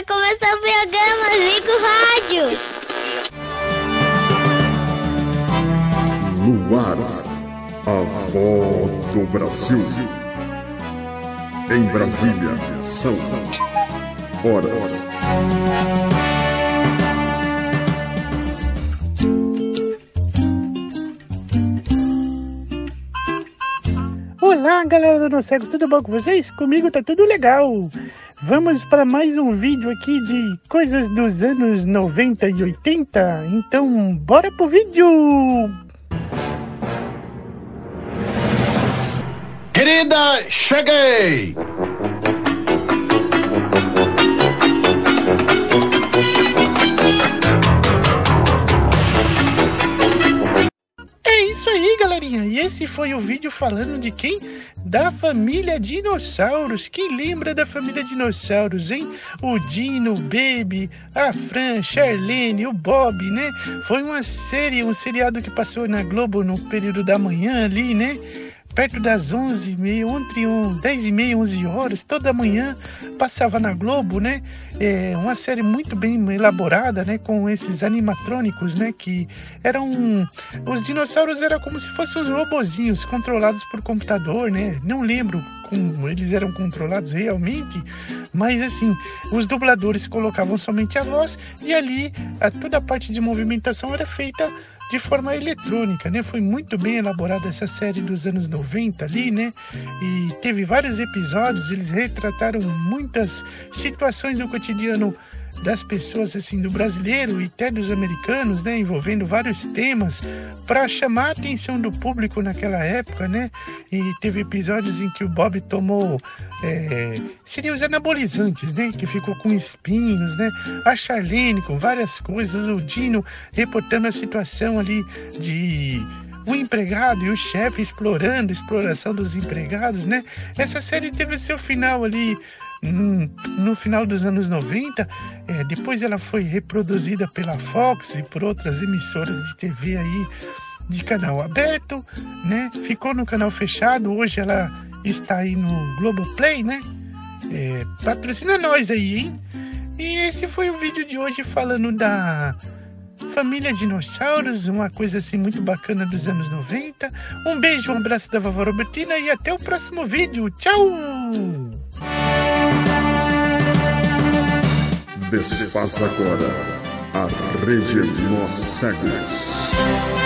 Vai começar o programa Zico Rádio. No ar, a voz do Brasil. Em Brasília, são horas. Olá, galera do Nocego, tudo bom com vocês? Comigo tá tudo legal. Vamos para mais um vídeo aqui de coisas dos anos 90 e 80. Então, bora pro vídeo! Querida, cheguei! Galerinha. E esse foi o vídeo falando de quem? Da família Dinossauros. Quem lembra da família Dinossauros, hein? O Dino, o Baby, a Fran, Charlene, o Bob, né? Foi uma série, um seriado que passou na Globo no período da manhã ali, né? Perto das 11 meia, entre um, 10 e meia, 11 horas, toda manhã passava na Globo, né? É uma série muito bem elaborada, né? Com esses animatrônicos, né? Que eram... Os dinossauros eram como se fossem os robozinhos controlados por computador, né? Não lembro como eles eram controlados realmente, mas assim, os dubladores colocavam somente a voz e ali a, toda a parte de movimentação era feita de forma eletrônica, né? Foi muito bem elaborada essa série dos anos 90 ali, né? E teve vários episódios, eles retrataram muitas situações do cotidiano das pessoas assim do brasileiro e até dos americanos, né, envolvendo vários temas para chamar a atenção do público naquela época, né? E teve episódios em que o Bob tomou é, seria os anabolizantes, né, que ficou com espinhos, né? A Charlene com várias coisas, o Dino reportando a situação ali de o empregado e o chefe explorando exploração dos empregados, né? Essa série teve seu final ali no final dos anos 90. É, depois ela foi reproduzida pela Fox e por outras emissoras de TV aí de canal aberto, né? Ficou no canal fechado. Hoje ela está aí no Globoplay, né? É, patrocina nós aí, hein? E esse foi o vídeo de hoje falando da Família Dinossauros, uma coisa assim muito bacana dos anos 90. Um beijo, um abraço da Vovó Robertina e até o próximo vídeo. Tchau! Desfaz agora a Rede Nós Cegos.